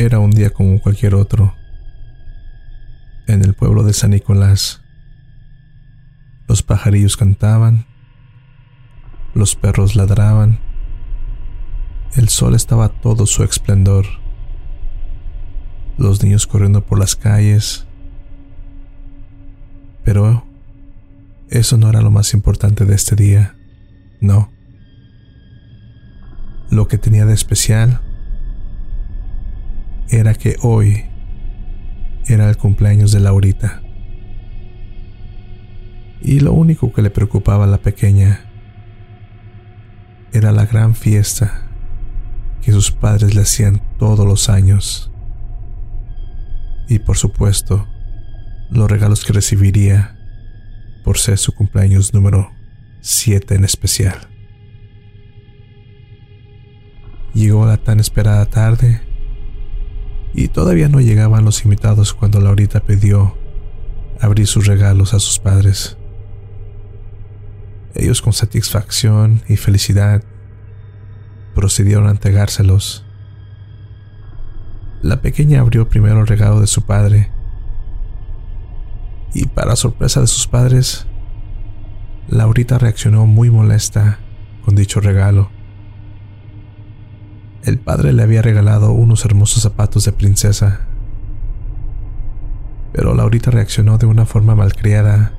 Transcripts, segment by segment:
Era un día como cualquier otro. En el pueblo de San Nicolás, los pajarillos cantaban, los perros ladraban, el sol estaba todo su esplendor, los niños corriendo por las calles, pero eso no era lo más importante de este día, no. Lo que tenía de especial era que hoy era el cumpleaños de Laurita. Y lo único que le preocupaba a la pequeña era la gran fiesta que sus padres le hacían todos los años. Y por supuesto, los regalos que recibiría por ser su cumpleaños número 7 en especial. Llegó la tan esperada tarde y todavía no llegaban los invitados cuando Laurita pidió abrir sus regalos a sus padres. Ellos con satisfacción y felicidad procedieron a entregárselos. La pequeña abrió primero el regalo de su padre y para sorpresa de sus padres, Laurita reaccionó muy molesta con dicho regalo. El padre le había regalado unos hermosos zapatos de princesa, pero Laurita reaccionó de una forma malcriada,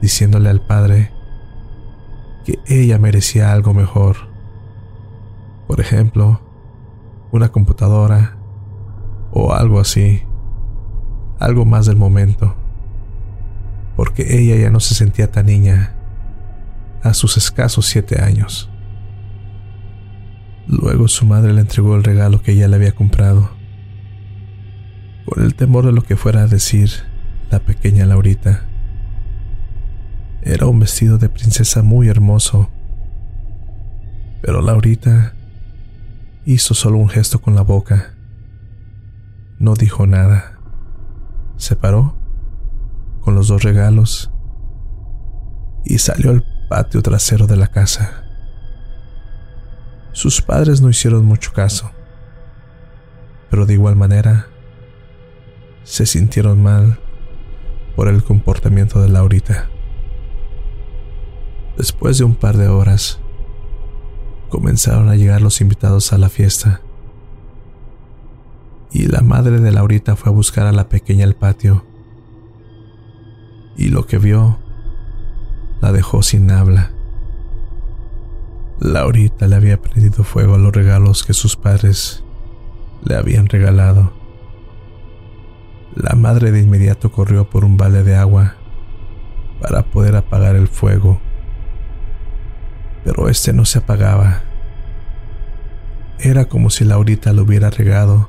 diciéndole al padre que ella merecía algo mejor. Por ejemplo, una computadora o algo así, algo más del momento, porque ella ya no se sentía tan niña a sus escasos siete años. Luego su madre le entregó el regalo que ella le había comprado. Con el temor de lo que fuera a decir la pequeña Laurita. Era un vestido de princesa muy hermoso. Pero Laurita hizo solo un gesto con la boca. No dijo nada. Se paró con los dos regalos y salió al patio trasero de la casa. Sus padres no hicieron mucho caso, pero de igual manera se sintieron mal por el comportamiento de Laurita. Después de un par de horas, comenzaron a llegar los invitados a la fiesta. Y la madre de Laurita fue a buscar a la pequeña al patio. Y lo que vio la dejó sin habla. Laurita le había prendido fuego a los regalos que sus padres le habían regalado. La madre de inmediato corrió por un vale de agua para poder apagar el fuego, pero este no se apagaba. Era como si Laurita le hubiera regado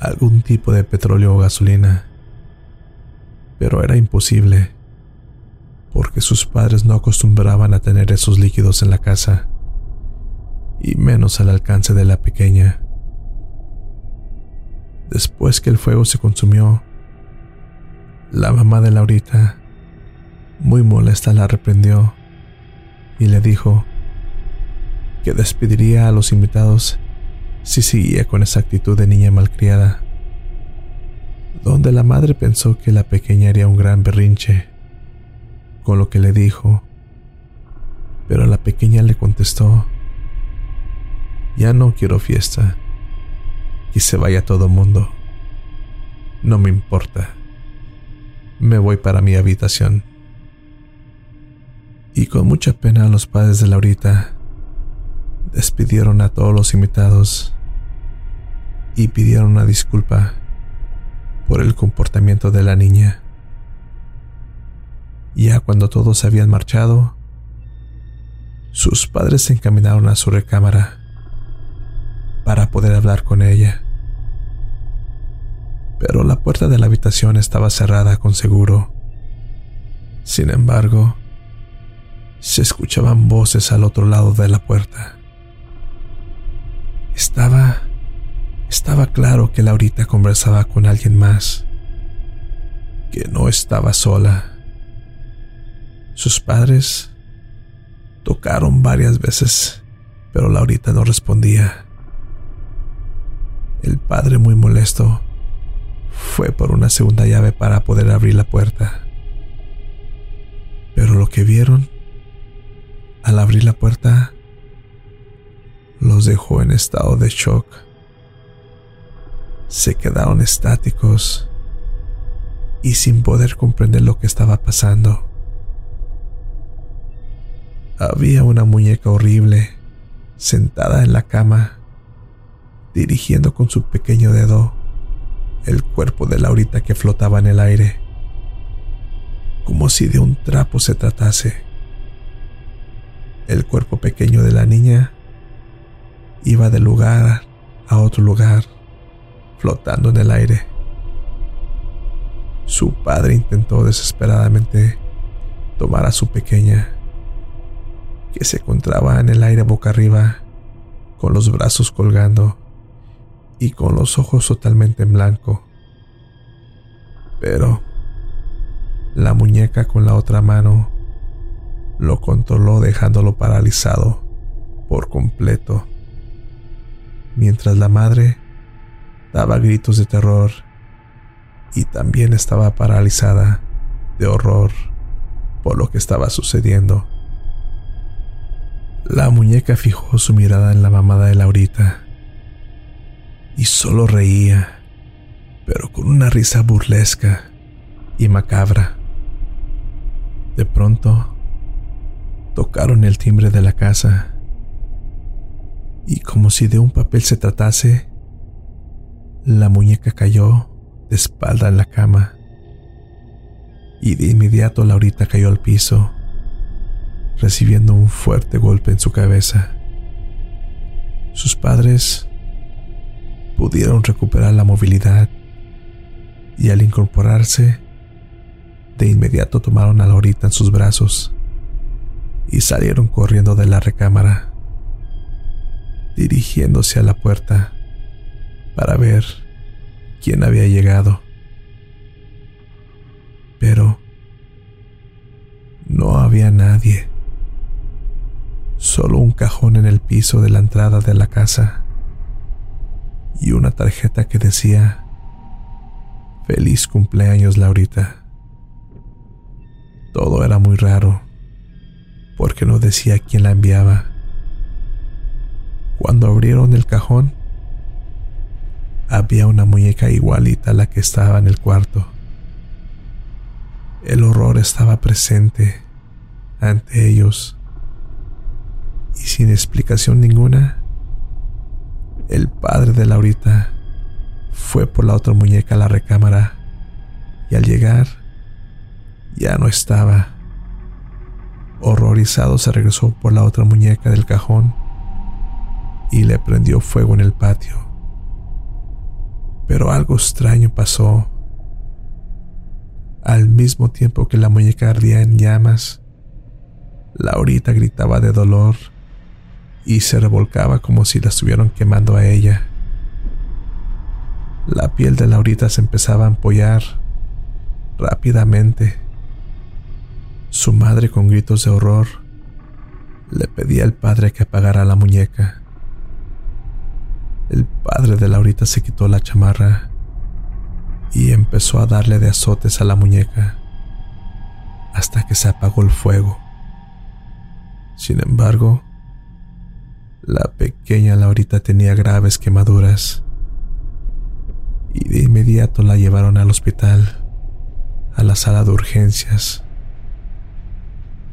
algún tipo de petróleo o gasolina, pero era imposible, porque sus padres no acostumbraban a tener esos líquidos en la casa y menos al alcance de la pequeña. Después que el fuego se consumió, la mamá de Laurita, muy molesta, la reprendió y le dijo que despediría a los invitados si seguía con esa actitud de niña malcriada, donde la madre pensó que la pequeña haría un gran berrinche con lo que le dijo, pero la pequeña le contestó ya no quiero fiesta. Y se vaya todo mundo. No me importa. Me voy para mi habitación. Y con mucha pena los padres de Laurita despidieron a todos los invitados y pidieron una disculpa por el comportamiento de la niña. Ya cuando todos habían marchado, sus padres se encaminaron a su recámara para poder hablar con ella. Pero la puerta de la habitación estaba cerrada con seguro. Sin embargo, se escuchaban voces al otro lado de la puerta. Estaba... Estaba claro que Laurita conversaba con alguien más, que no estaba sola. Sus padres tocaron varias veces, pero Laurita no respondía. El padre, muy molesto, fue por una segunda llave para poder abrir la puerta. Pero lo que vieron al abrir la puerta los dejó en estado de shock. Se quedaron estáticos y sin poder comprender lo que estaba pasando. Había una muñeca horrible sentada en la cama, dirigiendo con su pequeño dedo el cuerpo de Laurita que flotaba en el aire, como si de un trapo se tratase. El cuerpo pequeño de la niña iba de lugar a otro lugar, flotando en el aire. Su padre intentó desesperadamente tomar a su pequeña, que se encontraba en el aire boca arriba, con los brazos colgando y con los ojos totalmente en blanco. Pero la muñeca con la otra mano lo controló dejándolo paralizado por completo mientras la madre daba gritos de terror y también estaba paralizada de horror por lo que estaba sucediendo. La muñeca fijó su mirada en la mamada de Laurita y solo reía, pero con una risa burlesca y macabra. De pronto, tocaron el timbre de la casa y como si de un papel se tratase, la muñeca cayó de espalda en la cama y de inmediato Laurita cayó al piso, recibiendo un fuerte golpe en su cabeza. Sus padres pudieron recuperar la movilidad y al incorporarse, de inmediato tomaron a Laurita en sus brazos y salieron corriendo de la recámara dirigiéndose a la puerta para ver quién había llegado. Pero no había nadie, solo un cajón en el piso de la entrada de la casa y una tarjeta que decía Feliz cumpleaños Laurita. Todo era muy raro, porque no decía quién la enviaba. Cuando abrieron el cajón, había una muñeca igualita a la que estaba en el cuarto. El horror estaba presente ante ellos y sin explicación ninguna, el padre de Laurita fue por la otra muñeca a la recámara y al llegar ya no estaba. Horrorizado se regresó por la otra muñeca del cajón y le prendió fuego en el patio. Pero algo extraño pasó. Al mismo tiempo que la muñeca ardía en llamas, Laurita gritaba de dolor y se revolcaba como si la estuvieran quemando a ella. La piel de Laurita se empezaba a ampollar rápidamente. Su madre con gritos de horror le pedía al padre que apagara la muñeca. El padre de Laurita se quitó la chamarra y empezó a darle de azotes a la muñeca hasta que se apagó el fuego. Sin embargo, la pequeña Laurita tenía graves quemaduras y de inmediato la llevaron al hospital, a la sala de urgencias.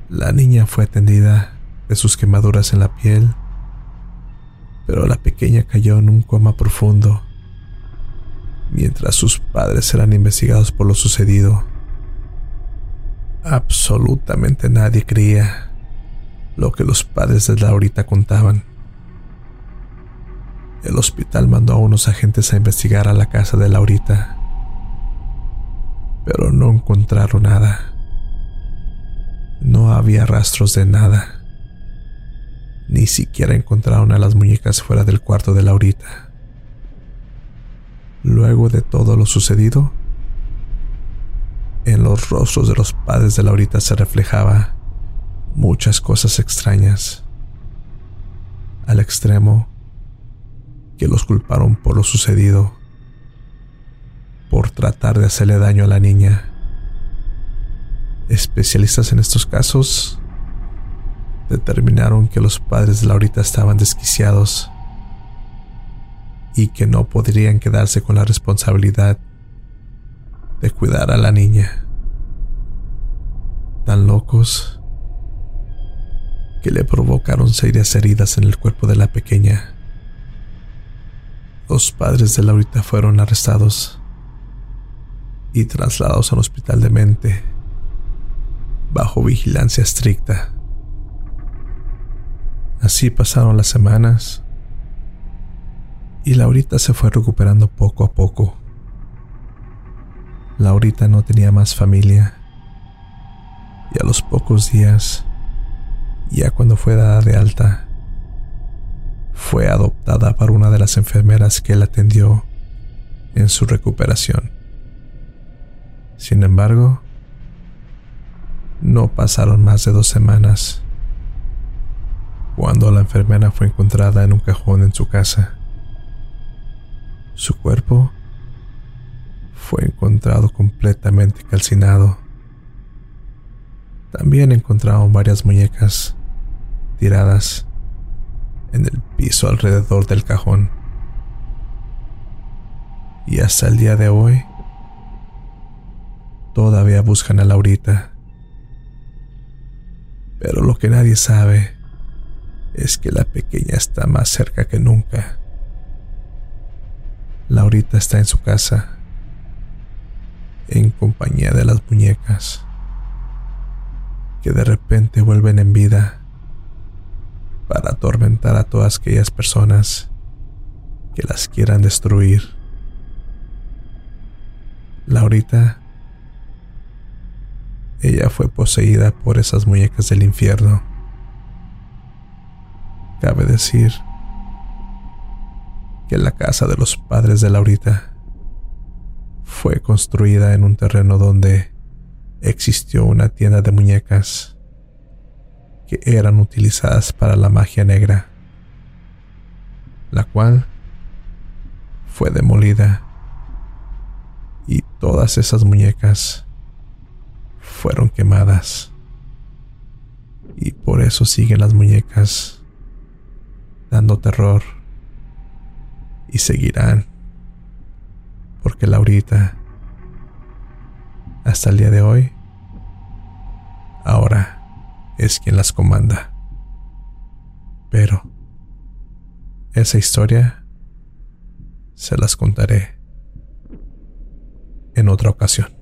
La niña fue atendida de sus quemaduras en la piel pero la pequeña cayó en un coma profundo mientras sus padres eran investigados por lo sucedido. Absolutamente nadie creía lo que los padres de Laurita contaban. El hospital mandó a unos agentes a investigar a la casa de Laurita, pero no encontraron nada. No había rastros de nada. Ni siquiera encontraron a las muñecas fuera del cuarto de Laurita. Luego de todo lo sucedido, en los rostros de los padres de Laurita se reflejaba muchas cosas extrañas, al extremo que los culparon por lo sucedido, por tratar de hacerle daño a la niña. Especialistas en estos casos determinaron que los padres de Laurita estaban desquiciados y que no podrían quedarse con la responsabilidad de cuidar a la niña. Tan locos que le provocaron serias heridas en el cuerpo de la pequeña. Los padres de Laurita fueron arrestados y trasladados al hospital de mente bajo vigilancia estricta. Así pasaron las semanas y Laurita se fue recuperando poco a poco. Laurita no tenía más familia y a los pocos días, ya cuando fue dada de alta, fue adoptada por una de las enfermeras que la atendió en su recuperación. Sin embargo, no pasaron más de dos semanas cuando la enfermera fue encontrada en un cajón en su casa. Su cuerpo fue encontrado completamente calcinado. También encontraron varias muñecas tiradas en el piso alrededor del cajón. Y hasta el día de hoy, todavía buscan a Laurita. Pero lo que nadie sabe es que la pequeña está más cerca que nunca. Laurita está en su casa, en compañía de las muñecas, que de repente vuelven en vida atormentar a todas aquellas personas que las quieran destruir. Laurita, ella fue poseída por esas muñecas del infierno. Cabe decir que la casa de los padres de Laurita fue construida en un terreno donde existió una tienda de muñecas que eran utilizadas para la magia negra, la cual fue demolida y todas esas muñecas fueron quemadas. Y por eso siguen las muñecas dando terror y seguirán. Porque Laurita, hasta el día de hoy, ahora es quien las comanda. Pero esa historia se las contaré en otra ocasión.